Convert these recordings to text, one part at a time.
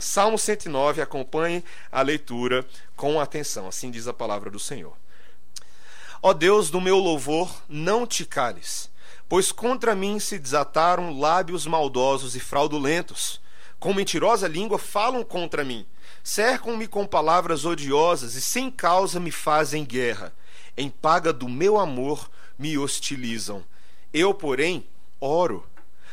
Salmo 109, acompanhe a leitura com atenção. Assim diz a palavra do Senhor. Ó Deus do meu louvor, não te cales, pois contra mim se desataram lábios maldosos e fraudulentos. Com mentirosa língua falam contra mim. Cercam-me com palavras odiosas e sem causa me fazem guerra. Em paga do meu amor me hostilizam. Eu, porém, oro.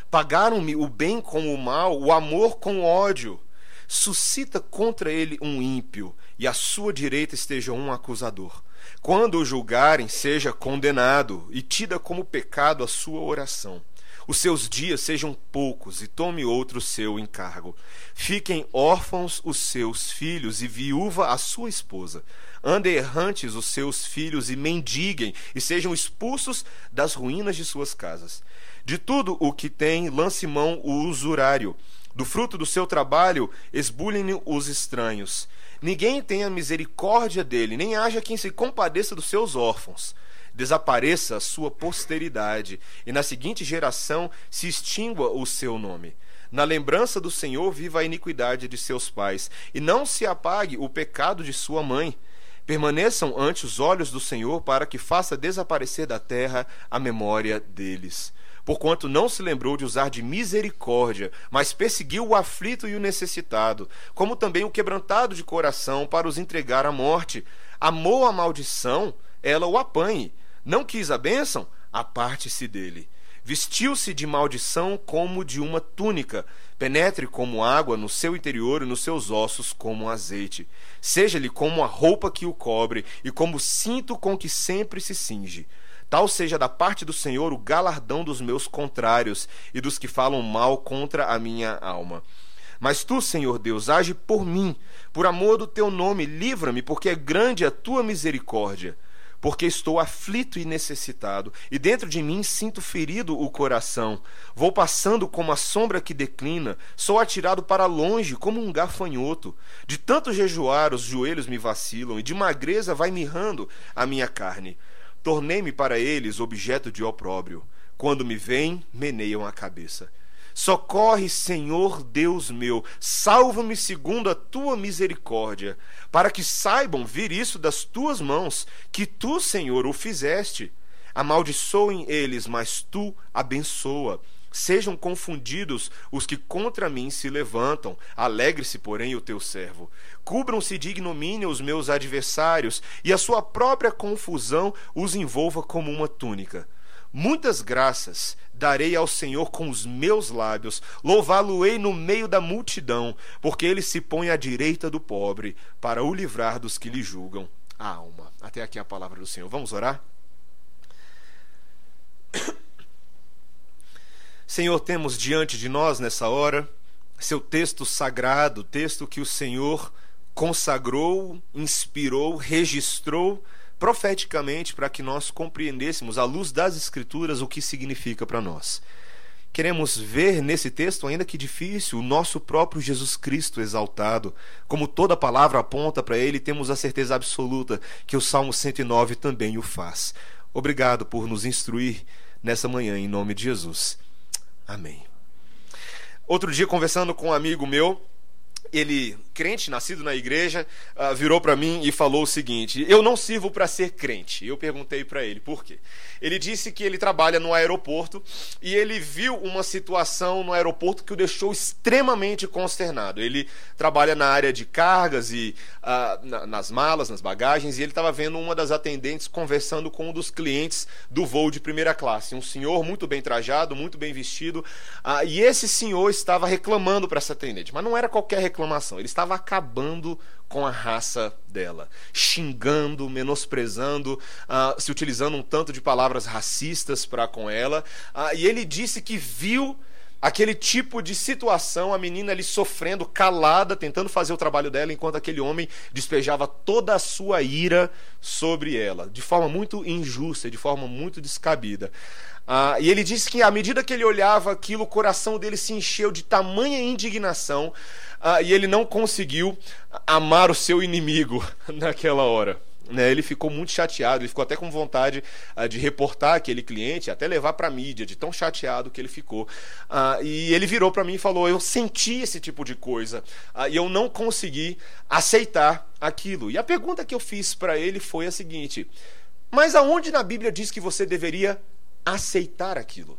Pagaram-me o bem com o mal, o amor com o ódio suscita contra ele um ímpio, e à sua direita esteja um acusador. Quando o julgarem, seja condenado, e tida como pecado a sua oração. Os seus dias sejam poucos, e tome outro seu encargo. Fiquem órfãos os seus filhos, e viúva a sua esposa. Andem errantes os seus filhos, e mendiguem, e sejam expulsos das ruínas de suas casas. De tudo o que tem, lance mão o usurário do fruto do seu trabalho, esbulhem os estranhos. Ninguém tenha misericórdia dele, nem haja quem se compadeça dos seus órfãos. Desapareça a sua posteridade, e na seguinte geração se extingua o seu nome. Na lembrança do Senhor viva a iniquidade de seus pais, e não se apague o pecado de sua mãe. Permaneçam ante os olhos do Senhor para que faça desaparecer da terra a memória deles porquanto não se lembrou de usar de misericórdia, mas perseguiu o aflito e o necessitado, como também o quebrantado de coração, para os entregar à morte. Amou a maldição, ela o apanhe. Não quis a bênção, aparte-se dele. Vestiu-se de maldição como de uma túnica, penetre como água no seu interior e nos seus ossos como azeite. Seja-lhe como a roupa que o cobre e como o cinto com que sempre se cinge Tal seja da parte do Senhor o galardão dos meus contrários e dos que falam mal contra a minha alma. Mas tu, Senhor Deus, age por mim, por amor do teu nome, livra-me, porque é grande a tua misericórdia. Porque estou aflito e necessitado, e dentro de mim sinto ferido o coração. Vou passando como a sombra que declina, sou atirado para longe como um gafanhoto. De tanto jejuar, os joelhos me vacilam, e de magreza vai mirrando a minha carne. Tornei-me para eles objeto de opróbrio. Quando me veem, meneiam a cabeça. Socorre, Senhor Deus meu, salva-me segundo a tua misericórdia, para que saibam vir isso das tuas mãos, que tu, Senhor, o fizeste. Amaldiçoem eles, mas tu abençoa. Sejam confundidos os que contra mim se levantam. Alegre-se, porém, o teu servo. Cubram-se de ignomínia os meus adversários, e a sua própria confusão os envolva como uma túnica. Muitas graças darei ao Senhor com os meus lábios, louvá-lo-ei no meio da multidão, porque ele se põe à direita do pobre, para o livrar dos que lhe julgam a alma. Até aqui a palavra do Senhor. Vamos orar? Senhor, temos diante de nós nessa hora seu texto sagrado, texto que o Senhor consagrou, inspirou, registrou profeticamente para que nós compreendêssemos, à luz das Escrituras, o que significa para nós. Queremos ver nesse texto, ainda que difícil, o nosso próprio Jesus Cristo exaltado. Como toda palavra aponta para ele, temos a certeza absoluta que o Salmo 109 também o faz. Obrigado por nos instruir nessa manhã, em nome de Jesus. Amém. Outro dia, conversando com um amigo meu, ele, crente, nascido na igreja, uh, virou para mim e falou o seguinte: Eu não sirvo para ser crente. Eu perguntei para ele por quê. Ele disse que ele trabalha no aeroporto e ele viu uma situação no aeroporto que o deixou extremamente consternado. Ele trabalha na área de cargas e uh, na, nas malas, nas bagagens, e ele estava vendo uma das atendentes conversando com um dos clientes do voo de primeira classe. Um senhor muito bem trajado, muito bem vestido, uh, e esse senhor estava reclamando para essa atendente, mas não era qualquer reclamação. Ele estava acabando com a raça dela, xingando, menosprezando, uh, se utilizando um tanto de palavras racistas para com ela. Uh, e ele disse que viu aquele tipo de situação, a menina ali sofrendo, calada, tentando fazer o trabalho dela, enquanto aquele homem despejava toda a sua ira sobre ela, de forma muito injusta, de forma muito descabida. Ah, e ele disse que à medida que ele olhava aquilo, o coração dele se encheu de tamanha indignação ah, e ele não conseguiu amar o seu inimigo naquela hora. né, ele ficou muito chateado, ele ficou até com vontade uh, de reportar aquele cliente, até levar para a mídia, de tão chateado que ele ficou. Uh, e ele virou para mim e falou: Eu senti esse tipo de coisa uh, e eu não consegui aceitar aquilo. E a pergunta que eu fiz para ele foi a seguinte: Mas aonde na Bíblia diz que você deveria aceitar aquilo?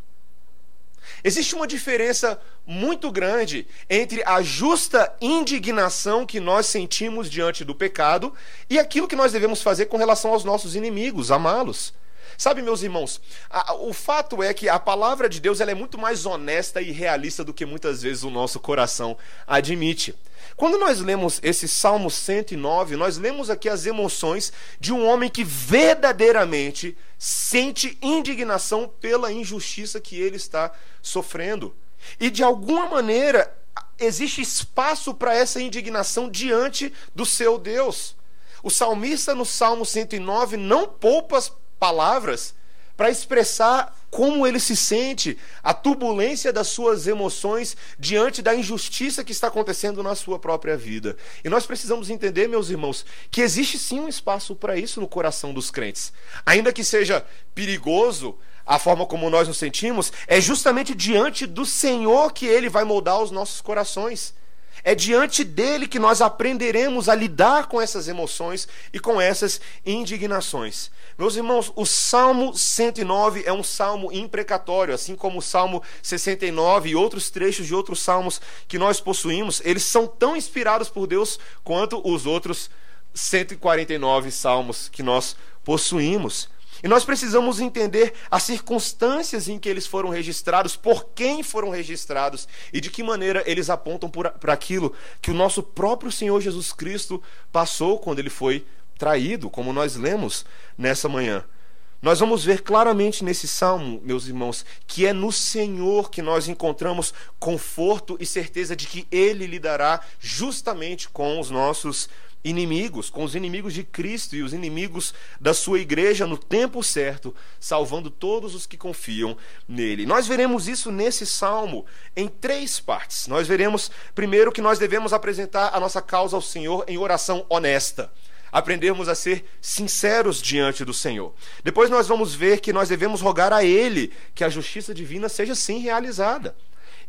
Existe uma diferença muito grande entre a justa indignação que nós sentimos diante do pecado e aquilo que nós devemos fazer com relação aos nossos inimigos, amá-los. Sabe, meus irmãos, a, o fato é que a palavra de Deus ela é muito mais honesta e realista do que muitas vezes o nosso coração admite. Quando nós lemos esse Salmo 109, nós lemos aqui as emoções de um homem que verdadeiramente sente indignação pela injustiça que ele está sofrendo. E de alguma maneira existe espaço para essa indignação diante do seu Deus. O salmista no Salmo 109 não poupa as palavras para expressar como ele se sente, a turbulência das suas emoções diante da injustiça que está acontecendo na sua própria vida. E nós precisamos entender, meus irmãos, que existe sim um espaço para isso no coração dos crentes. Ainda que seja perigoso, a forma como nós nos sentimos, é justamente diante do Senhor que ele vai moldar os nossos corações. É diante dele que nós aprenderemos a lidar com essas emoções e com essas indignações. Meus irmãos, o Salmo 109 é um salmo imprecatório, assim como o Salmo 69 e outros trechos de outros salmos que nós possuímos, eles são tão inspirados por Deus quanto os outros 149 salmos que nós possuímos. E nós precisamos entender as circunstâncias em que eles foram registrados, por quem foram registrados e de que maneira eles apontam para aquilo que o nosso próprio Senhor Jesus Cristo passou quando ele foi traído, como nós lemos nessa manhã. Nós vamos ver claramente nesse salmo, meus irmãos, que é no Senhor que nós encontramos conforto e certeza de que Ele lidará justamente com os nossos inimigos, com os inimigos de Cristo e os inimigos da sua igreja no tempo certo, salvando todos os que confiam nele. Nós veremos isso nesse salmo em três partes. Nós veremos, primeiro, que nós devemos apresentar a nossa causa ao Senhor em oração honesta aprendermos a ser sinceros diante do Senhor. Depois nós vamos ver que nós devemos rogar a Ele que a justiça divina seja sim realizada.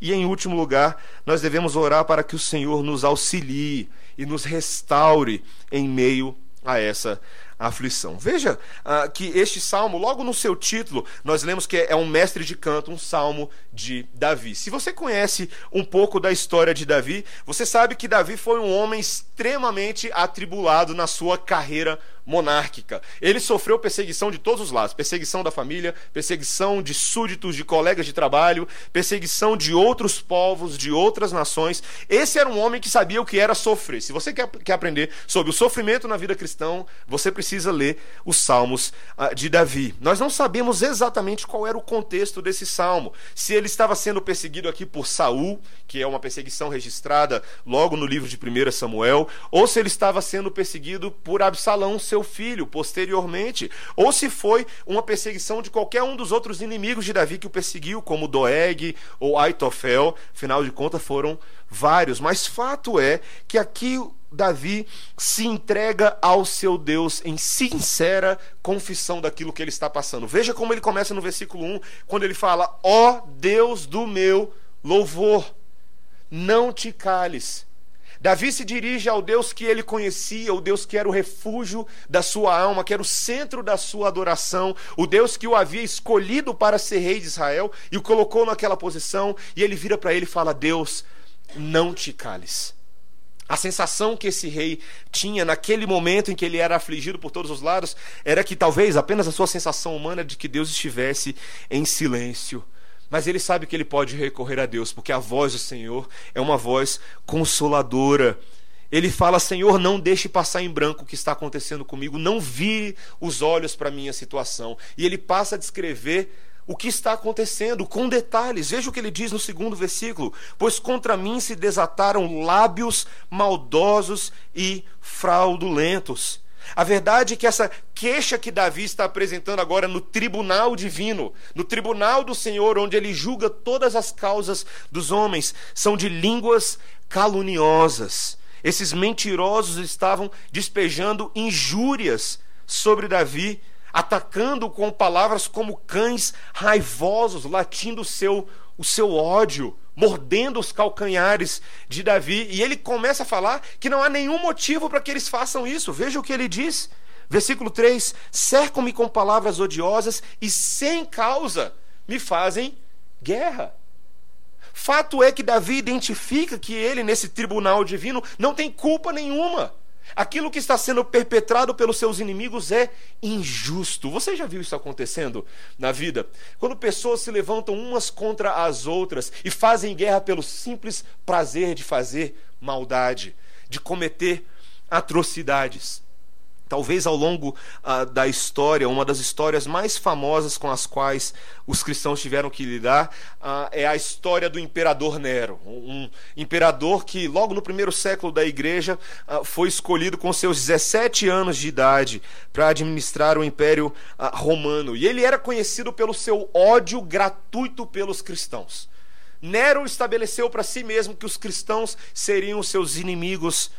E em último lugar, nós devemos orar para que o Senhor nos auxilie e nos restaure em meio a essa aflição. Veja uh, que este salmo, logo no seu título, nós lemos que é um mestre de canto, um salmo de Davi. Se você conhece um pouco da história de Davi, você sabe que Davi foi um homem extremamente atribulado na sua carreira monárquica. Ele sofreu perseguição de todos os lados: perseguição da família, perseguição de súditos, de colegas de trabalho, perseguição de outros povos, de outras nações. Esse era um homem que sabia o que era sofrer. Se você quer, quer aprender sobre o sofrimento na vida cristã, você precisa ler os Salmos uh, de Davi. Nós não sabemos exatamente qual era o contexto desse salmo. Se ele estava sendo perseguido aqui por Saul, que é uma perseguição registrada logo no livro de 1 Samuel, ou se ele estava sendo perseguido por Absalão, seu seu filho posteriormente, ou se foi uma perseguição de qualquer um dos outros inimigos de Davi que o perseguiu, como Doeg ou Aitofel, afinal de contas foram vários, mas fato é que aqui Davi se entrega ao seu Deus em sincera confissão daquilo que ele está passando. Veja como ele começa no versículo 1, quando ele fala: Ó oh Deus do meu louvor, não te cales Davi se dirige ao Deus que ele conhecia, o Deus que era o refúgio da sua alma, que era o centro da sua adoração, o Deus que o havia escolhido para ser rei de Israel e o colocou naquela posição, e ele vira para ele e fala: Deus, não te cales. A sensação que esse rei tinha naquele momento em que ele era afligido por todos os lados era que talvez apenas a sua sensação humana de que Deus estivesse em silêncio mas ele sabe que ele pode recorrer a Deus, porque a voz do Senhor é uma voz consoladora. Ele fala: Senhor, não deixe passar em branco o que está acontecendo comigo, não vire os olhos para a minha situação. E ele passa a descrever o que está acontecendo com detalhes. Veja o que ele diz no segundo versículo: Pois contra mim se desataram lábios maldosos e fraudulentos. A verdade é que essa queixa que Davi está apresentando agora no tribunal divino, no tribunal do Senhor, onde ele julga todas as causas dos homens, são de línguas caluniosas. Esses mentirosos estavam despejando injúrias sobre Davi, atacando com palavras como cães raivosos, latindo o seu, o seu ódio, mordendo os calcanhares de Davi. E ele começa a falar que não há nenhum motivo para que eles façam isso. Veja o que ele diz. Versículo 3: Cercam-me com palavras odiosas e sem causa me fazem guerra. Fato é que Davi identifica que ele, nesse tribunal divino, não tem culpa nenhuma. Aquilo que está sendo perpetrado pelos seus inimigos é injusto. Você já viu isso acontecendo na vida? Quando pessoas se levantam umas contra as outras e fazem guerra pelo simples prazer de fazer maldade, de cometer atrocidades. Talvez ao longo uh, da história, uma das histórias mais famosas com as quais os cristãos tiveram que lidar uh, é a história do imperador Nero. Um imperador que, logo no primeiro século da igreja, uh, foi escolhido com seus 17 anos de idade para administrar o império romano. E ele era conhecido pelo seu ódio gratuito pelos cristãos. Nero estabeleceu para si mesmo que os cristãos seriam seus inimigos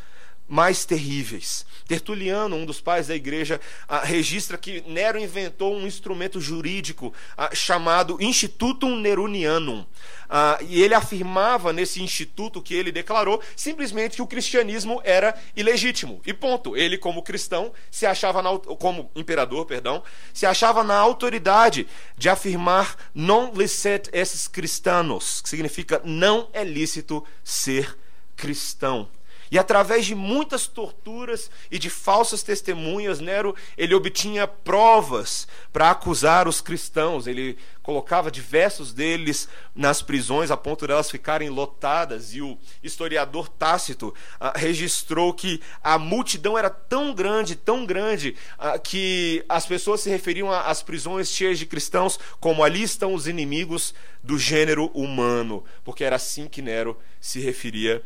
mais terríveis. Tertuliano, um dos pais da igreja, ah, registra que Nero inventou um instrumento jurídico ah, chamado Institutum Nerunianum. Ah, e ele afirmava nesse instituto que ele declarou simplesmente que o cristianismo era ilegítimo. E ponto. Ele, como cristão, se achava na, como imperador, perdão, se achava na autoridade de afirmar non licet esses cristãos, que significa não é lícito ser cristão. E através de muitas torturas e de falsas testemunhas, Nero ele obtinha provas para acusar os cristãos. Ele colocava diversos deles nas prisões a ponto de elas ficarem lotadas. E o historiador Tácito ah, registrou que a multidão era tão grande, tão grande, ah, que as pessoas se referiam às prisões cheias de cristãos como ali estão os inimigos do gênero humano, porque era assim que Nero se referia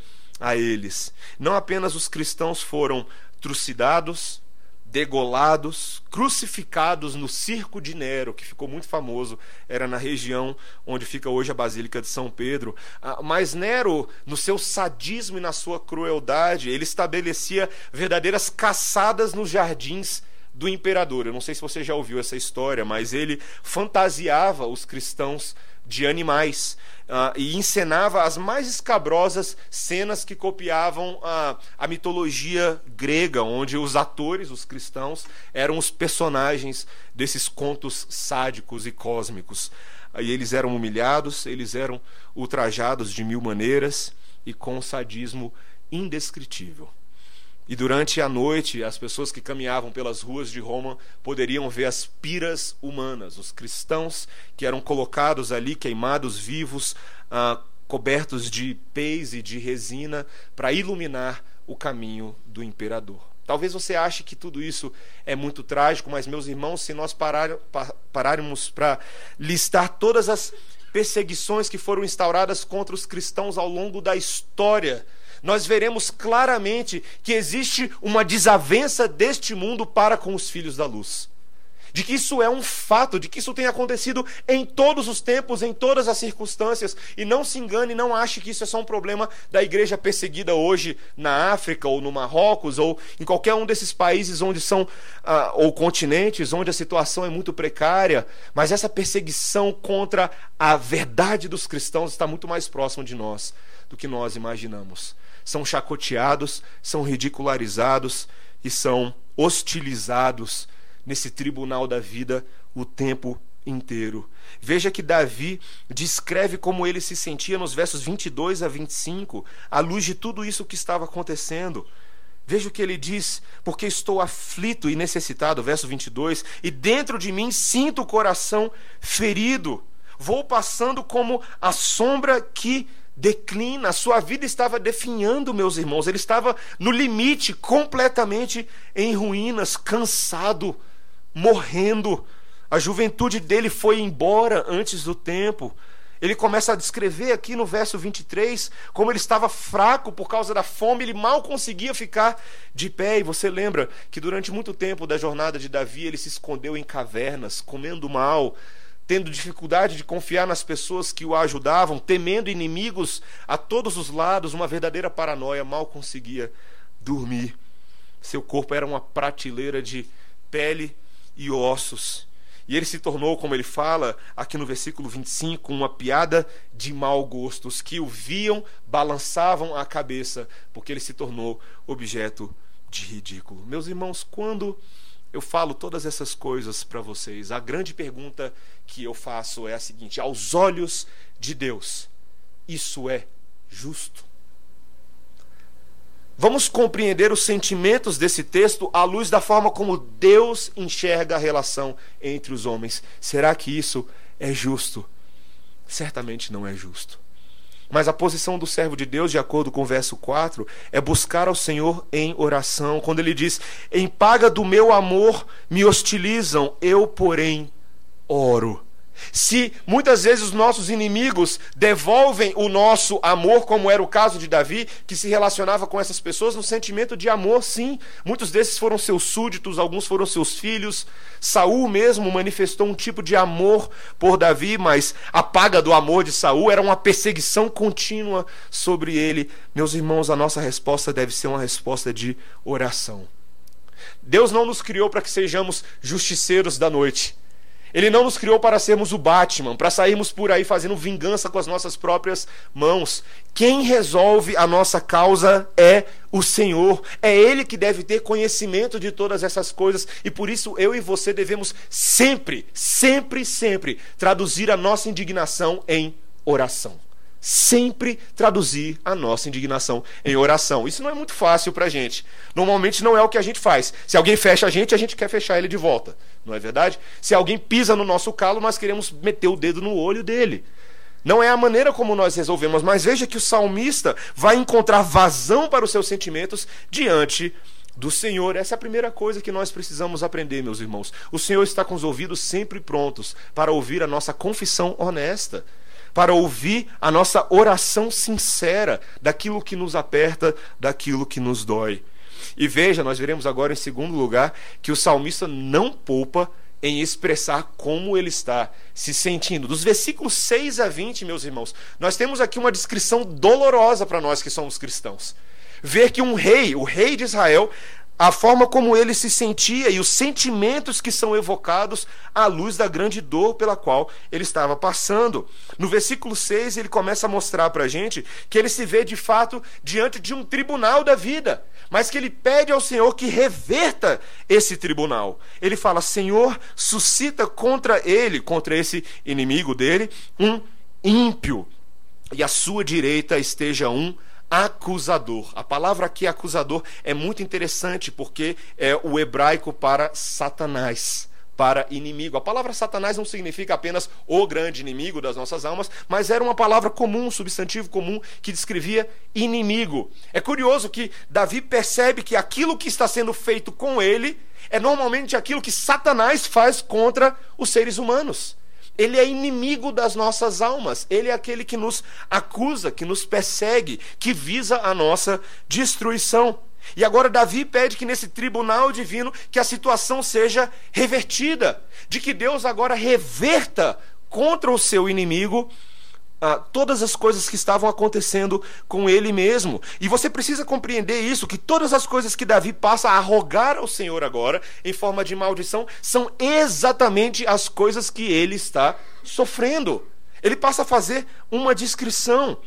eles. Não apenas os cristãos foram trucidados, degolados, crucificados no circo de Nero, que ficou muito famoso, era na região onde fica hoje a Basílica de São Pedro. Ah, mas Nero, no seu sadismo e na sua crueldade, ele estabelecia verdadeiras caçadas nos jardins do imperador. Eu não sei se você já ouviu essa história, mas ele fantasiava os cristãos de animais uh, e encenava as mais escabrosas cenas que copiavam a, a mitologia grega, onde os atores, os cristãos, eram os personagens desses contos sádicos e cósmicos. E eles eram humilhados, eles eram ultrajados de mil maneiras e com um sadismo indescritível. E durante a noite, as pessoas que caminhavam pelas ruas de Roma poderiam ver as piras humanas, os cristãos que eram colocados ali, queimados vivos, ah, cobertos de pez e de resina, para iluminar o caminho do imperador. Talvez você ache que tudo isso é muito trágico, mas, meus irmãos, se nós parar, pararmos para listar todas as perseguições que foram instauradas contra os cristãos ao longo da história, nós veremos claramente que existe uma desavença deste mundo para com os filhos da luz. De que isso é um fato, de que isso tem acontecido em todos os tempos, em todas as circunstâncias. E não se engane, não ache que isso é só um problema da igreja perseguida hoje na África, ou no Marrocos, ou em qualquer um desses países onde são, ah, ou continentes, onde a situação é muito precária. Mas essa perseguição contra a verdade dos cristãos está muito mais próxima de nós do que nós imaginamos são chacoteados, são ridicularizados e são hostilizados nesse tribunal da vida o tempo inteiro. Veja que Davi descreve como ele se sentia nos versos 22 a 25, à luz de tudo isso que estava acontecendo. Veja o que ele diz: porque estou aflito e necessitado, verso 22, e dentro de mim sinto o coração ferido. Vou passando como a sombra que declina, a sua vida estava definhando, meus irmãos, ele estava no limite, completamente em ruínas, cansado, morrendo. A juventude dele foi embora antes do tempo. Ele começa a descrever aqui no verso 23 como ele estava fraco por causa da fome, ele mal conseguia ficar de pé. E você lembra que durante muito tempo da jornada de Davi ele se escondeu em cavernas, comendo mal, tendo dificuldade de confiar nas pessoas que o ajudavam, temendo inimigos a todos os lados, uma verdadeira paranoia, mal conseguia dormir. Seu corpo era uma prateleira de pele e ossos. E ele se tornou, como ele fala aqui no versículo 25, uma piada de mau gosto. Os que o viam balançavam a cabeça, porque ele se tornou objeto de ridículo. Meus irmãos, quando eu falo todas essas coisas para vocês, a grande pergunta que eu faço é a seguinte: aos olhos de Deus, isso é justo? Vamos compreender os sentimentos desse texto à luz da forma como Deus enxerga a relação entre os homens. Será que isso é justo? Certamente não é justo. Mas a posição do servo de Deus, de acordo com o verso 4, é buscar ao Senhor em oração. Quando ele diz: Em paga do meu amor me hostilizam, eu, porém, oro. Se muitas vezes os nossos inimigos devolvem o nosso amor, como era o caso de Davi, que se relacionava com essas pessoas no sentimento de amor, sim. Muitos desses foram seus súditos, alguns foram seus filhos. Saul mesmo manifestou um tipo de amor por Davi, mas a paga do amor de Saul era uma perseguição contínua sobre ele. Meus irmãos, a nossa resposta deve ser uma resposta de oração. Deus não nos criou para que sejamos justiceiros da noite. Ele não nos criou para sermos o Batman, para sairmos por aí fazendo vingança com as nossas próprias mãos. Quem resolve a nossa causa é o Senhor. É Ele que deve ter conhecimento de todas essas coisas. E por isso eu e você devemos sempre, sempre, sempre traduzir a nossa indignação em oração sempre traduzir a nossa indignação em oração. Isso não é muito fácil para a gente. Normalmente não é o que a gente faz. Se alguém fecha a gente, a gente quer fechar ele de volta. Não é verdade? Se alguém pisa no nosso calo, nós queremos meter o dedo no olho dele. Não é a maneira como nós resolvemos, mas veja que o salmista vai encontrar vazão para os seus sentimentos diante do Senhor. Essa é a primeira coisa que nós precisamos aprender, meus irmãos. O Senhor está com os ouvidos sempre prontos para ouvir a nossa confissão honesta para ouvir a nossa oração sincera daquilo que nos aperta, daquilo que nos dói. E veja, nós veremos agora em segundo lugar que o salmista não poupa em expressar como ele está se sentindo. Dos versículos 6 a 20, meus irmãos, nós temos aqui uma descrição dolorosa para nós que somos cristãos. Ver que um rei, o rei de Israel, a forma como ele se sentia e os sentimentos que são evocados à luz da grande dor pela qual ele estava passando. No versículo 6, ele começa a mostrar para a gente que ele se vê de fato diante de um tribunal da vida, mas que ele pede ao Senhor que reverta esse tribunal. Ele fala: Senhor, suscita contra ele, contra esse inimigo dele, um ímpio, e à sua direita esteja um acusador. A palavra aqui acusador é muito interessante porque é o hebraico para Satanás, para inimigo. A palavra Satanás não significa apenas o grande inimigo das nossas almas, mas era uma palavra comum, um substantivo comum que descrevia inimigo. É curioso que Davi percebe que aquilo que está sendo feito com ele é normalmente aquilo que Satanás faz contra os seres humanos. Ele é inimigo das nossas almas. Ele é aquele que nos acusa, que nos persegue, que visa a nossa destruição. E agora Davi pede que nesse tribunal divino que a situação seja revertida, de que Deus agora reverta contra o seu inimigo ah, todas as coisas que estavam acontecendo com ele mesmo. E você precisa compreender isso: que todas as coisas que Davi passa a rogar ao Senhor agora, em forma de maldição, são exatamente as coisas que ele está sofrendo. Ele passa a fazer uma descrição.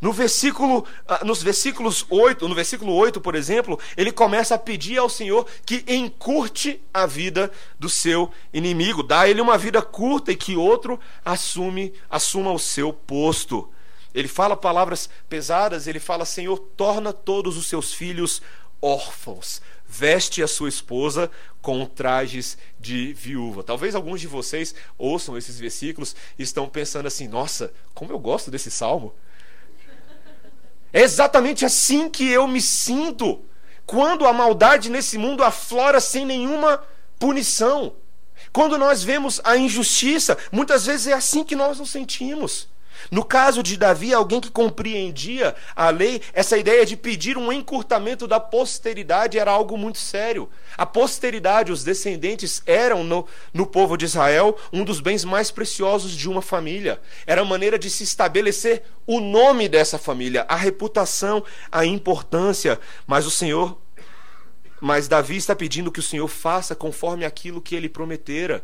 No versículo, ah, nos versículos 8, no versículo 8, por exemplo, ele começa a pedir ao Senhor que encurte a vida do seu inimigo, dá ele uma vida curta e que outro assume, assuma o seu posto. Ele fala palavras pesadas, ele fala: Senhor, torna todos os seus filhos órfãos, veste a sua esposa com trajes de viúva. Talvez alguns de vocês ouçam esses versículos e estão pensando assim: nossa, como eu gosto desse salmo. É exatamente assim que eu me sinto quando a maldade nesse mundo aflora sem nenhuma punição. Quando nós vemos a injustiça, muitas vezes é assim que nós nos sentimos. No caso de Davi, alguém que compreendia a lei, essa ideia de pedir um encurtamento da posteridade era algo muito sério. A posteridade, os descendentes, eram no, no povo de Israel um dos bens mais preciosos de uma família. Era a maneira de se estabelecer o nome dessa família, a reputação, a importância. Mas o Senhor mas Davi está pedindo que o Senhor faça conforme aquilo que ele prometera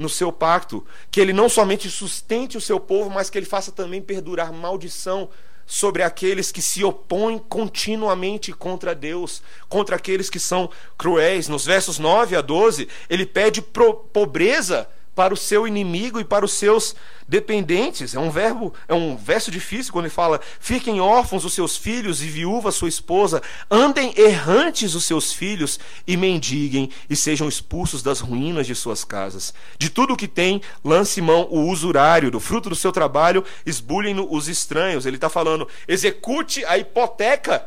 no seu pacto, que ele não somente sustente o seu povo, mas que ele faça também perdurar maldição sobre aqueles que se opõem continuamente contra Deus, contra aqueles que são cruéis. Nos versos 9 a 12, ele pede pobreza para o seu inimigo e para os seus dependentes. É um verbo, é um verso difícil quando ele fala: "Fiquem órfãos os seus filhos e viúva sua esposa, andem errantes os seus filhos e mendiguem e sejam expulsos das ruínas de suas casas. De tudo o que tem, lance mão o usurário, do fruto do seu trabalho, esbulhem-no os estranhos." Ele está falando: "Execute a hipoteca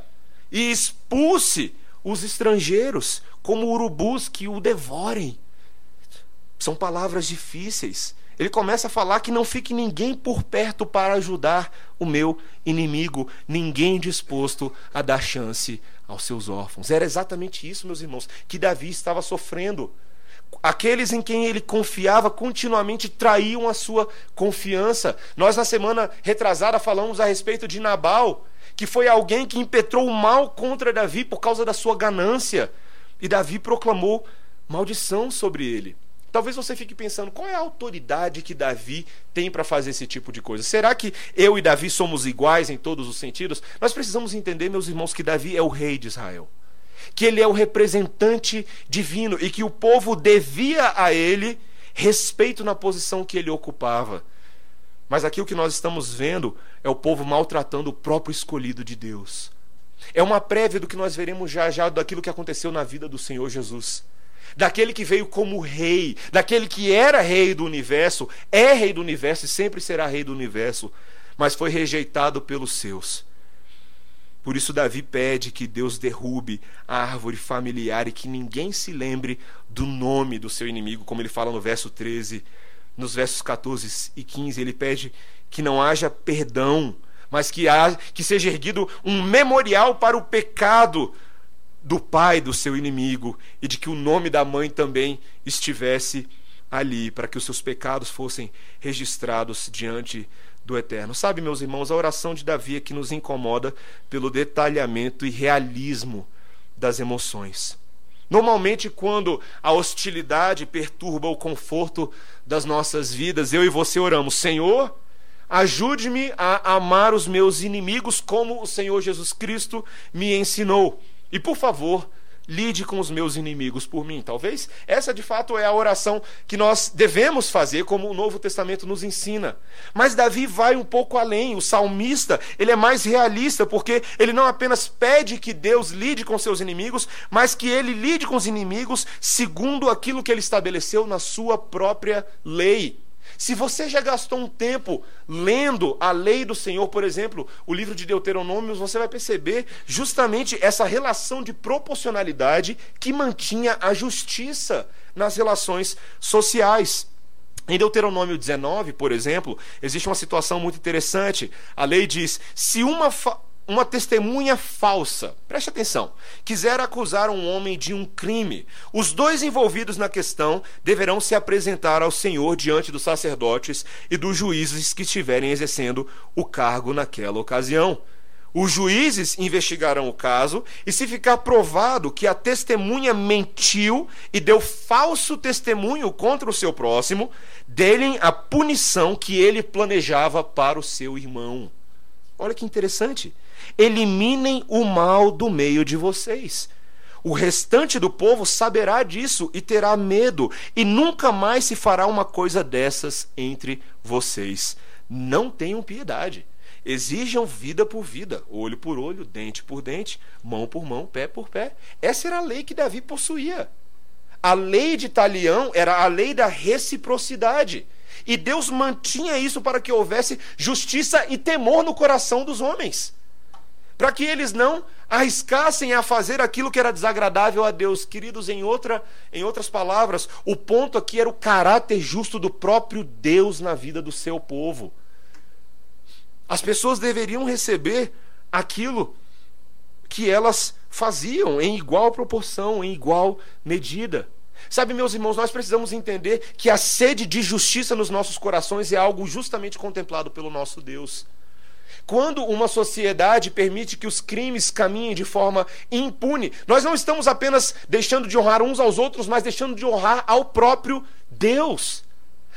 e expulse os estrangeiros como urubus que o devorem." São palavras difíceis. Ele começa a falar que não fique ninguém por perto para ajudar o meu inimigo, ninguém disposto a dar chance aos seus órfãos. Era exatamente isso, meus irmãos, que Davi estava sofrendo. Aqueles em quem ele confiava continuamente traíam a sua confiança. Nós, na semana retrasada, falamos a respeito de Nabal, que foi alguém que impetrou o mal contra Davi por causa da sua ganância. E Davi proclamou maldição sobre ele. Talvez você fique pensando, qual é a autoridade que Davi tem para fazer esse tipo de coisa? Será que eu e Davi somos iguais em todos os sentidos? Nós precisamos entender, meus irmãos, que Davi é o rei de Israel. Que ele é o representante divino e que o povo devia a ele respeito na posição que ele ocupava. Mas aqui o que nós estamos vendo é o povo maltratando o próprio escolhido de Deus. É uma prévia do que nós veremos já já daquilo que aconteceu na vida do Senhor Jesus daquele que veio como rei, daquele que era rei do universo, é rei do universo e sempre será rei do universo, mas foi rejeitado pelos seus. Por isso, Davi pede que Deus derrube a árvore familiar e que ninguém se lembre do nome do seu inimigo, como ele fala no verso 13. Nos versos 14 e 15, ele pede que não haja perdão, mas que, haja, que seja erguido um memorial para o pecado do pai do seu inimigo e de que o nome da mãe também estivesse ali, para que os seus pecados fossem registrados diante do Eterno. Sabe, meus irmãos, a oração de Davi é que nos incomoda pelo detalhamento e realismo das emoções. Normalmente, quando a hostilidade perturba o conforto das nossas vidas, eu e você oramos: Senhor, ajude-me a amar os meus inimigos como o Senhor Jesus Cristo me ensinou. E por favor, lide com os meus inimigos por mim. Talvez essa de fato é a oração que nós devemos fazer, como o Novo Testamento nos ensina. Mas Davi vai um pouco além. O salmista, ele é mais realista, porque ele não apenas pede que Deus lide com seus inimigos, mas que ele lide com os inimigos segundo aquilo que ele estabeleceu na sua própria lei. Se você já gastou um tempo lendo a lei do Senhor, por exemplo, o livro de Deuteronômios, você vai perceber justamente essa relação de proporcionalidade que mantinha a justiça nas relações sociais. Em Deuteronômio 19, por exemplo, existe uma situação muito interessante. A lei diz: se uma uma testemunha falsa, preste atenção, quiser acusar um homem de um crime, os dois envolvidos na questão deverão se apresentar ao Senhor diante dos sacerdotes e dos juízes que estiverem exercendo o cargo naquela ocasião. Os juízes investigarão o caso e, se ficar provado que a testemunha mentiu e deu falso testemunho contra o seu próximo, dêem a punição que ele planejava para o seu irmão. Olha que interessante. Eliminem o mal do meio de vocês. O restante do povo saberá disso e terá medo, e nunca mais se fará uma coisa dessas entre vocês. Não tenham piedade. Exijam vida por vida, olho por olho, dente por dente, mão por mão, pé por pé. Essa era a lei que Davi possuía. A lei de Talião era a lei da reciprocidade. E Deus mantinha isso para que houvesse justiça e temor no coração dos homens para que eles não arriscassem a fazer aquilo que era desagradável a Deus. Queridos, em, outra, em outras palavras, o ponto aqui era o caráter justo do próprio Deus na vida do seu povo. As pessoas deveriam receber aquilo que elas faziam em igual proporção, em igual medida. Sabe, meus irmãos, nós precisamos entender que a sede de justiça nos nossos corações é algo justamente contemplado pelo nosso Deus. Quando uma sociedade permite que os crimes caminhem de forma impune, nós não estamos apenas deixando de honrar uns aos outros, mas deixando de honrar ao próprio Deus.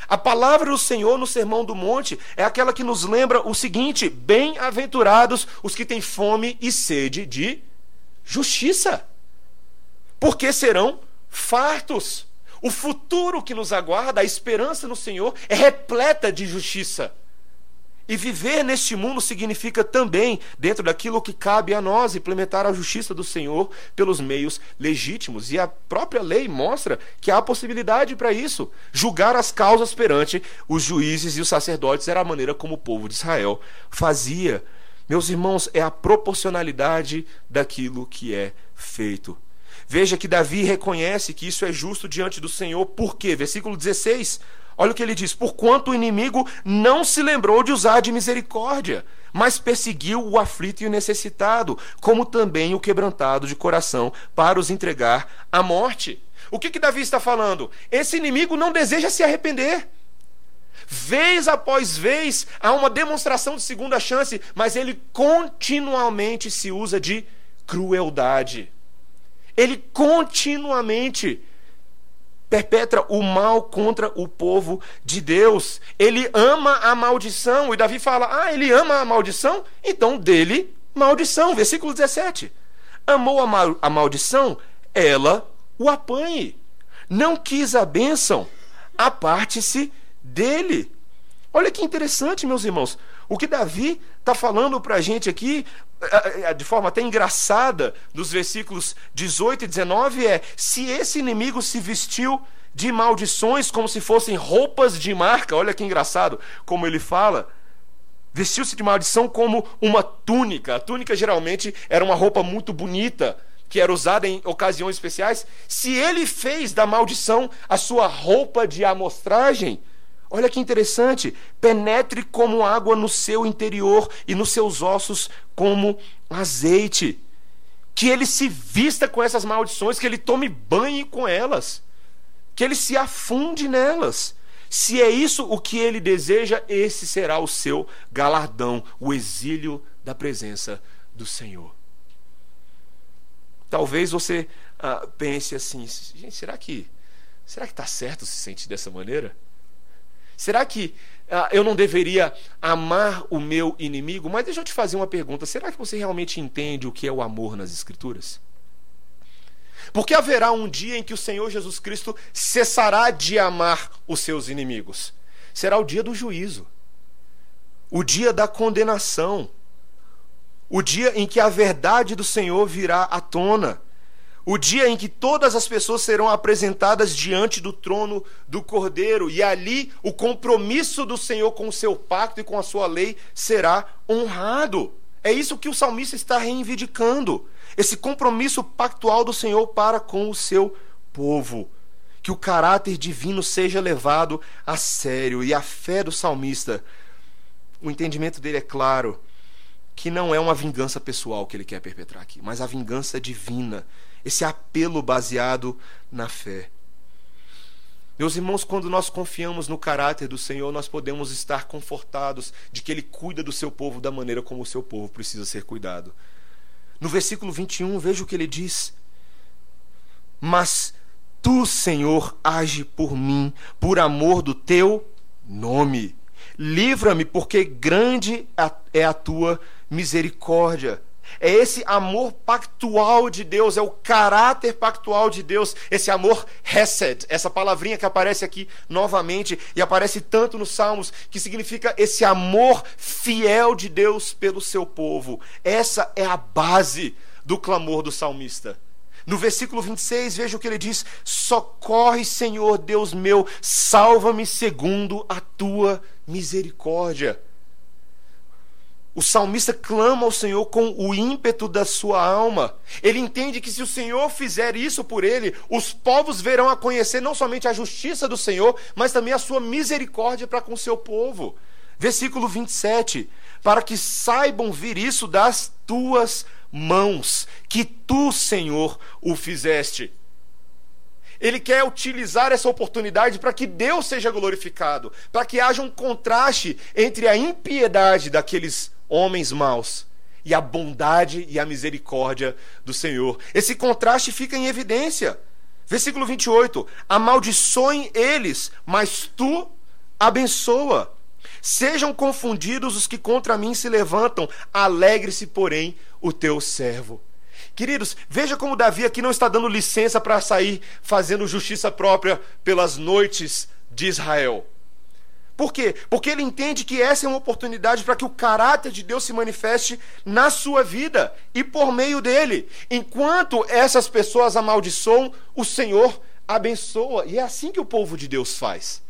A palavra do Senhor no Sermão do Monte é aquela que nos lembra o seguinte: bem-aventurados os que têm fome e sede de justiça, porque serão fartos. O futuro que nos aguarda, a esperança no Senhor, é repleta de justiça. E viver neste mundo significa também, dentro daquilo que cabe a nós, implementar a justiça do Senhor pelos meios legítimos. E a própria lei mostra que há possibilidade para isso. Julgar as causas perante os juízes e os sacerdotes era a maneira como o povo de Israel fazia. Meus irmãos, é a proporcionalidade daquilo que é feito. Veja que Davi reconhece que isso é justo diante do Senhor, por quê? Versículo 16 Olha o que ele diz: Porquanto o inimigo não se lembrou de usar de misericórdia, mas perseguiu o aflito e o necessitado, como também o quebrantado de coração, para os entregar à morte. O que, que Davi está falando? Esse inimigo não deseja se arrepender. Vez após vez há uma demonstração de segunda chance, mas ele continuamente se usa de crueldade. Ele continuamente perpetra o mal contra o povo de Deus. Ele ama a maldição. E Davi fala: Ah, ele ama a maldição? Então dele maldição. Versículo 17. Amou a, mal a maldição? Ela o apanhe. Não quis a bênção? Aparte-se dele. Olha que interessante, meus irmãos. O que Davi está falando para a gente aqui, de forma até engraçada, dos versículos 18 e 19, é: se esse inimigo se vestiu de maldições como se fossem roupas de marca, olha que engraçado como ele fala. Vestiu-se de maldição como uma túnica. A túnica geralmente era uma roupa muito bonita, que era usada em ocasiões especiais. Se ele fez da maldição a sua roupa de amostragem, Olha que interessante. Penetre como água no seu interior e nos seus ossos como azeite. Que ele se vista com essas maldições, que ele tome banho com elas. Que ele se afunde nelas. Se é isso o que ele deseja, esse será o seu galardão, o exílio da presença do Senhor. Talvez você ah, pense assim, gente, será que será que está certo se sentir dessa maneira? Será que ah, eu não deveria amar o meu inimigo? Mas deixa eu te fazer uma pergunta: será que você realmente entende o que é o amor nas Escrituras? Porque haverá um dia em que o Senhor Jesus Cristo cessará de amar os seus inimigos. Será o dia do juízo, o dia da condenação, o dia em que a verdade do Senhor virá à tona o dia em que todas as pessoas serão apresentadas diante do trono do Cordeiro, e ali o compromisso do Senhor com o seu pacto e com a sua lei será honrado. É isso que o salmista está reivindicando, esse compromisso pactual do Senhor para com o seu povo. Que o caráter divino seja levado a sério e a fé do salmista, o entendimento dele é claro, que não é uma vingança pessoal que ele quer perpetrar aqui, mas a vingança divina esse apelo baseado na fé. Meus irmãos, quando nós confiamos no caráter do Senhor, nós podemos estar confortados de que Ele cuida do seu povo da maneira como o seu povo precisa ser cuidado. No versículo 21, veja o que ele diz: Mas tu, Senhor, age por mim, por amor do teu nome. Livra-me, porque grande é a tua misericórdia. É esse amor pactual de Deus, é o caráter pactual de Deus, esse amor hesed, essa palavrinha que aparece aqui novamente e aparece tanto nos Salmos, que significa esse amor fiel de Deus pelo seu povo. Essa é a base do clamor do salmista. No versículo 26, veja o que ele diz: Socorre, Senhor Deus meu, salva-me segundo a tua misericórdia. O salmista clama ao Senhor com o ímpeto da sua alma. Ele entende que se o Senhor fizer isso por ele, os povos verão a conhecer não somente a justiça do Senhor, mas também a sua misericórdia para com o seu povo. Versículo 27. Para que saibam vir isso das tuas mãos, que tu, Senhor, o fizeste. Ele quer utilizar essa oportunidade para que Deus seja glorificado, para que haja um contraste entre a impiedade daqueles homens maus e a bondade e a misericórdia do Senhor. Esse contraste fica em evidência. Versículo 28: Amaldiçoem eles, mas tu abençoa. Sejam confundidos os que contra mim se levantam, alegre-se, porém, o teu servo. Queridos, veja como Davi aqui não está dando licença para sair fazendo justiça própria pelas noites de Israel. Por quê? Porque ele entende que essa é uma oportunidade para que o caráter de Deus se manifeste na sua vida e por meio dele. Enquanto essas pessoas amaldiçoam, o Senhor abençoa. E é assim que o povo de Deus faz.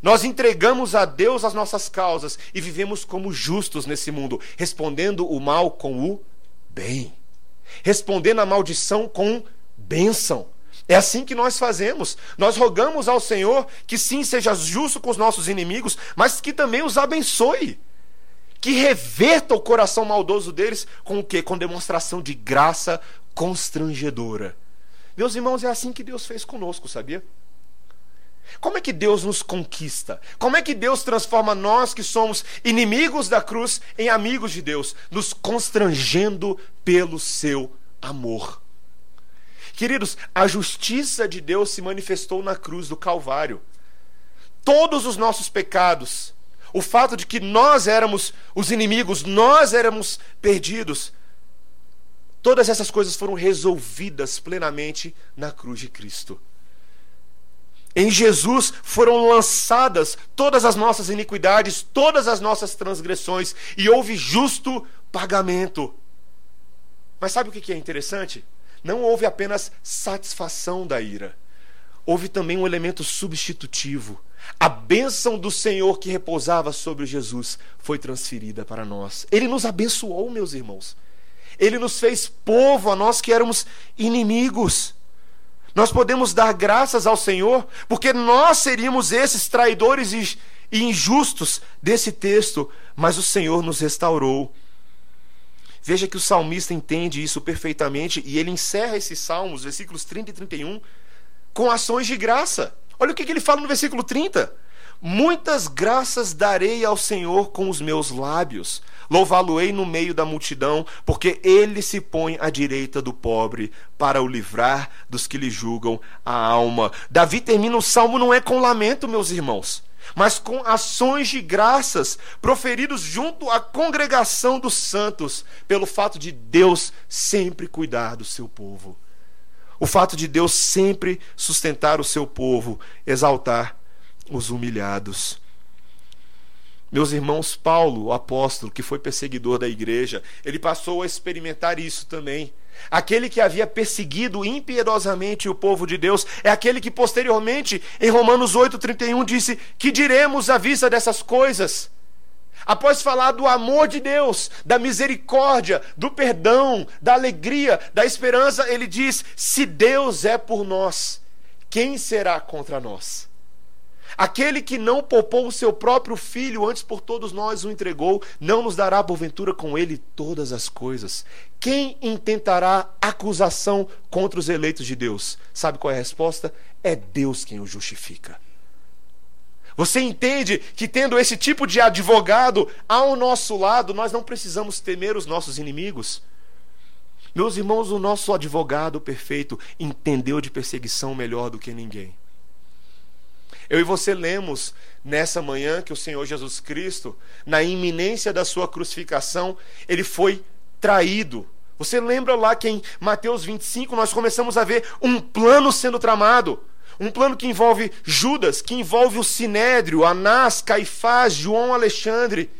Nós entregamos a Deus as nossas causas e vivemos como justos nesse mundo, respondendo o mal com o bem, respondendo a maldição com bênção. É assim que nós fazemos. Nós rogamos ao Senhor que sim seja justo com os nossos inimigos, mas que também os abençoe. Que reverta o coração maldoso deles com o quê? Com demonstração de graça constrangedora. Meus irmãos, é assim que Deus fez conosco, sabia? Como é que Deus nos conquista? Como é que Deus transforma nós que somos inimigos da cruz em amigos de Deus, nos constrangendo pelo seu amor? Queridos, a justiça de Deus se manifestou na cruz do Calvário. Todos os nossos pecados, o fato de que nós éramos os inimigos, nós éramos perdidos, todas essas coisas foram resolvidas plenamente na cruz de Cristo. Em Jesus foram lançadas todas as nossas iniquidades, todas as nossas transgressões, e houve justo pagamento. Mas sabe o que é interessante? Não houve apenas satisfação da ira, houve também um elemento substitutivo. A bênção do Senhor que repousava sobre Jesus foi transferida para nós. Ele nos abençoou, meus irmãos. Ele nos fez povo, a nós que éramos inimigos. Nós podemos dar graças ao Senhor, porque nós seríamos esses traidores e injustos desse texto, mas o Senhor nos restaurou. Veja que o salmista entende isso perfeitamente e ele encerra esses salmos, versículos 30 e 31, com ações de graça. Olha o que, ele fala no versículo 30. Muitas graças darei ao Senhor com os meus lábios, louvá-lo-ei no meio da multidão, porque ele se põe à direita do pobre para o livrar dos que lhe julgam a alma. Davi termina o salmo não é com lamento, meus irmãos mas com ações de graças proferidos junto à congregação dos santos, pelo fato de Deus sempre cuidar do seu povo. O fato de Deus sempre sustentar o seu povo, exaltar os humilhados. Meus irmãos, Paulo, o apóstolo, que foi perseguidor da igreja, ele passou a experimentar isso também. Aquele que havia perseguido impiedosamente o povo de Deus é aquele que posteriormente, em Romanos 8,31, disse: Que diremos à vista dessas coisas? Após falar do amor de Deus, da misericórdia, do perdão, da alegria, da esperança, ele diz: Se Deus é por nós, quem será contra nós? Aquele que não poupou o seu próprio filho, antes por todos nós o entregou, não nos dará porventura com ele todas as coisas. Quem intentará acusação contra os eleitos de Deus? Sabe qual é a resposta? É Deus quem o justifica. Você entende que tendo esse tipo de advogado ao nosso lado, nós não precisamos temer os nossos inimigos? Meus irmãos, o nosso advogado perfeito entendeu de perseguição melhor do que ninguém. Eu e você lemos nessa manhã que o Senhor Jesus Cristo, na iminência da sua crucificação, ele foi traído. Você lembra lá que em Mateus 25 nós começamos a ver um plano sendo tramado? Um plano que envolve Judas, que envolve o Sinédrio, Anás, Caifás, João Alexandre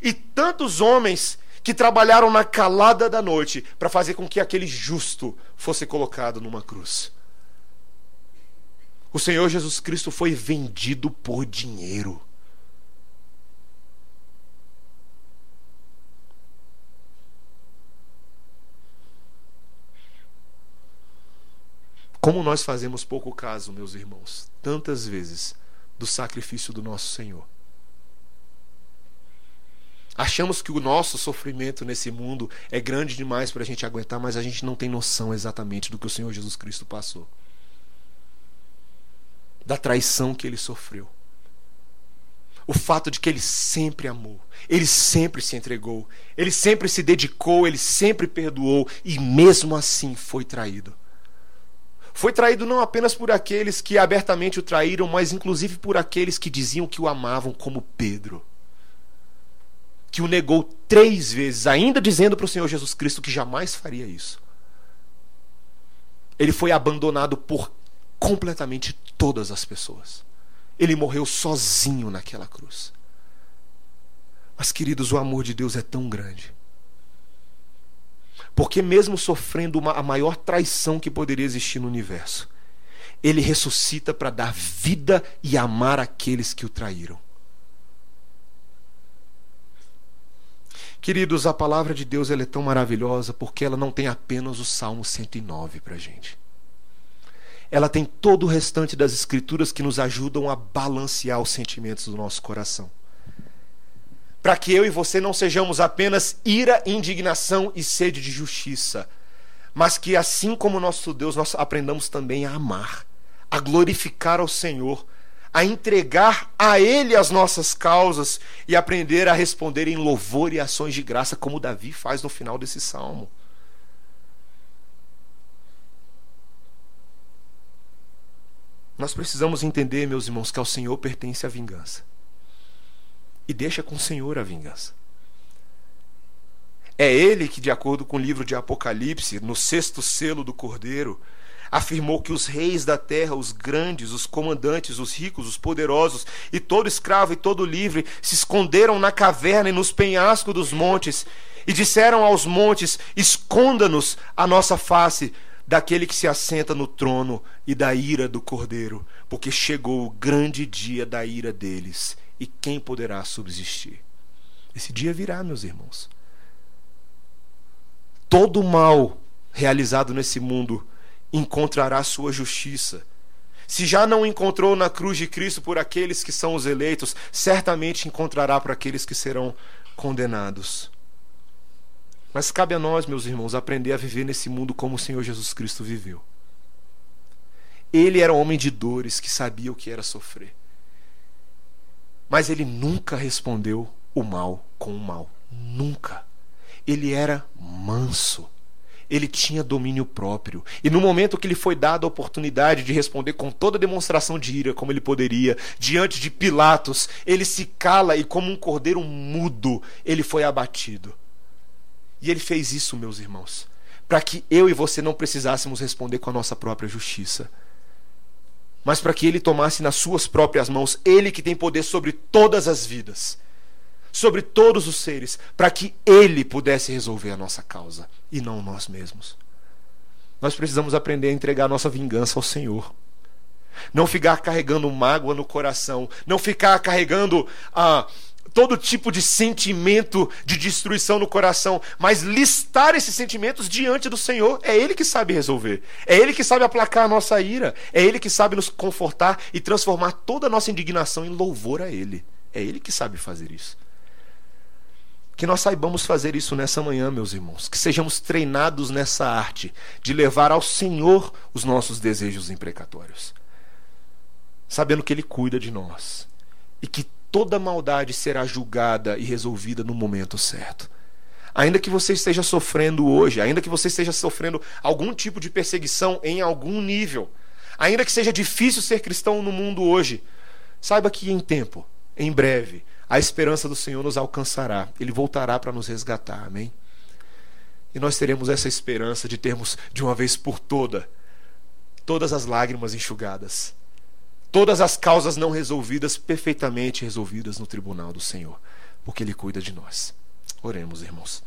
e tantos homens que trabalharam na calada da noite para fazer com que aquele justo fosse colocado numa cruz. O Senhor Jesus Cristo foi vendido por dinheiro. Como nós fazemos pouco caso, meus irmãos, tantas vezes, do sacrifício do nosso Senhor. Achamos que o nosso sofrimento nesse mundo é grande demais para a gente aguentar, mas a gente não tem noção exatamente do que o Senhor Jesus Cristo passou da traição que ele sofreu, o fato de que ele sempre amou, ele sempre se entregou, ele sempre se dedicou, ele sempre perdoou e mesmo assim foi traído. Foi traído não apenas por aqueles que abertamente o traíram, mas inclusive por aqueles que diziam que o amavam, como Pedro, que o negou três vezes, ainda dizendo para o Senhor Jesus Cristo que jamais faria isso. Ele foi abandonado por completamente todas as pessoas. Ele morreu sozinho naquela cruz. Mas, queridos, o amor de Deus é tão grande porque, mesmo sofrendo uma, a maior traição que poderia existir no universo, ele ressuscita para dar vida e amar aqueles que o traíram. Queridos, a palavra de Deus ela é tão maravilhosa porque ela não tem apenas o Salmo 109 para gente. Ela tem todo o restante das Escrituras que nos ajudam a balancear os sentimentos do nosso coração para que eu e você não sejamos apenas ira, indignação e sede de justiça, mas que assim como nosso Deus, nós aprendamos também a amar, a glorificar ao Senhor, a entregar a Ele as nossas causas e aprender a responder em louvor e ações de graça, como Davi faz no final desse salmo. Nós precisamos entender, meus irmãos, que ao Senhor pertence a vingança e deixa com o Senhor a vingança. É ele que, de acordo com o livro de Apocalipse, no sexto selo do Cordeiro, afirmou que os reis da terra, os grandes, os comandantes, os ricos, os poderosos, e todo escravo e todo livre, se esconderam na caverna e nos penhascos dos montes, e disseram aos montes: Esconda-nos a nossa face daquele que se assenta no trono e da ira do cordeiro, porque chegou o grande dia da ira deles e quem poderá subsistir? Esse dia virá, meus irmãos. Todo mal realizado nesse mundo encontrará sua justiça. Se já não encontrou na cruz de Cristo por aqueles que são os eleitos, certamente encontrará para aqueles que serão condenados. Mas cabe a nós, meus irmãos, aprender a viver nesse mundo como o Senhor Jesus Cristo viveu. Ele era homem de dores que sabia o que era sofrer. Mas ele nunca respondeu o mal com o mal. Nunca. Ele era manso. Ele tinha domínio próprio. E no momento que lhe foi dada a oportunidade de responder com toda demonstração de ira, como ele poderia, diante de Pilatos, ele se cala e, como um cordeiro mudo, ele foi abatido. E ele fez isso, meus irmãos, para que eu e você não precisássemos responder com a nossa própria justiça mas para que ele tomasse nas suas próprias mãos, ele que tem poder sobre todas as vidas, sobre todos os seres, para que ele pudesse resolver a nossa causa e não nós mesmos. Nós precisamos aprender a entregar a nossa vingança ao Senhor. Não ficar carregando mágoa no coração, não ficar carregando a ah, todo tipo de sentimento de destruição no coração, mas listar esses sentimentos diante do Senhor. É Ele que sabe resolver. É Ele que sabe aplacar a nossa ira. É Ele que sabe nos confortar e transformar toda a nossa indignação em louvor a Ele. É Ele que sabe fazer isso. Que nós saibamos fazer isso nessa manhã, meus irmãos. Que sejamos treinados nessa arte de levar ao Senhor os nossos desejos imprecatórios. Sabendo que Ele cuida de nós. E que toda maldade será julgada e resolvida no momento certo. Ainda que você esteja sofrendo hoje, ainda que você esteja sofrendo algum tipo de perseguição em algum nível, ainda que seja difícil ser cristão no mundo hoje, saiba que em tempo, em breve, a esperança do Senhor nos alcançará. Ele voltará para nos resgatar. Amém? E nós teremos essa esperança de termos, de uma vez por toda, todas as lágrimas enxugadas todas as causas não resolvidas perfeitamente resolvidas no tribunal do Senhor, porque Ele cuida de nós. Oremos, irmãos.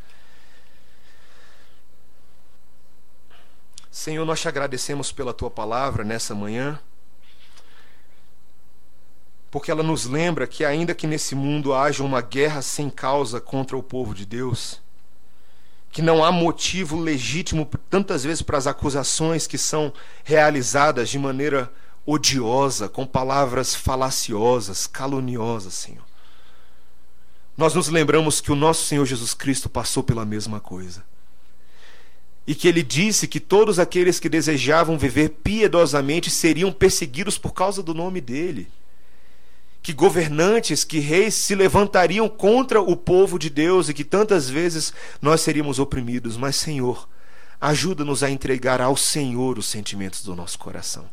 Senhor, nós te agradecemos pela tua palavra nessa manhã, porque ela nos lembra que, ainda que nesse mundo haja uma guerra sem causa contra o povo de Deus, que não há motivo legítimo tantas vezes para as acusações que são realizadas de maneira odiosa, com palavras falaciosas, caluniosas, Senhor. Nós nos lembramos que o nosso Senhor Jesus Cristo passou pela mesma coisa. E que ele disse que todos aqueles que desejavam viver piedosamente seriam perseguidos por causa do nome dele. que governantes, que reis se levantariam contra o povo de Deus e que tantas vezes nós seríamos oprimidos. Mas, Senhor, ajuda-nos a entregar ao Senhor os sentimentos do nosso coração.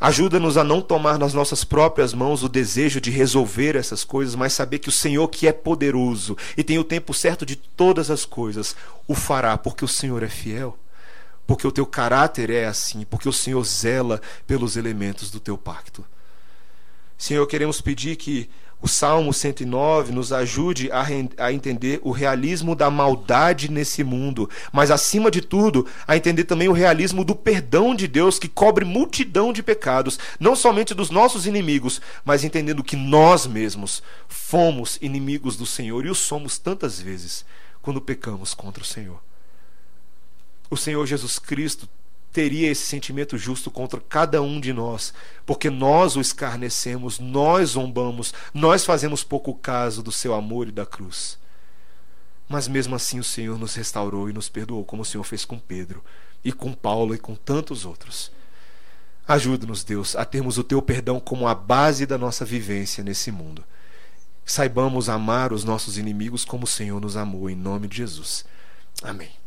Ajuda-nos a não tomar nas nossas próprias mãos o desejo de resolver essas coisas, mas saber que o Senhor, que é poderoso e tem o tempo certo de todas as coisas, o fará, porque o Senhor é fiel, porque o teu caráter é assim, porque o Senhor zela pelos elementos do teu pacto. Senhor, queremos pedir que o Salmo 109 nos ajude a, a, entender o realismo da maldade nesse mundo, mas acima de tudo, a entender também o realismo do perdão de Deus que cobre multidão de pecados, não somente dos nossos inimigos, mas entendendo que nós mesmos fomos inimigos do Senhor e o somos tantas vezes quando pecamos contra o Senhor. O Senhor Jesus Cristo teria esse sentimento justo contra cada um de nós, porque nós o escarnecemos, nós zombamos, nós fazemos pouco caso do seu amor e da cruz. Mas mesmo assim o Senhor nos restaurou e nos perdoou, como o Senhor fez com Pedro, e com Paulo e com tantos outros. Ajuda-nos, Deus, a termos o teu perdão como a base da nossa vivência nesse mundo. Saibamos amar os nossos inimigos como o Senhor nos amou, em nome de Jesus. Amém.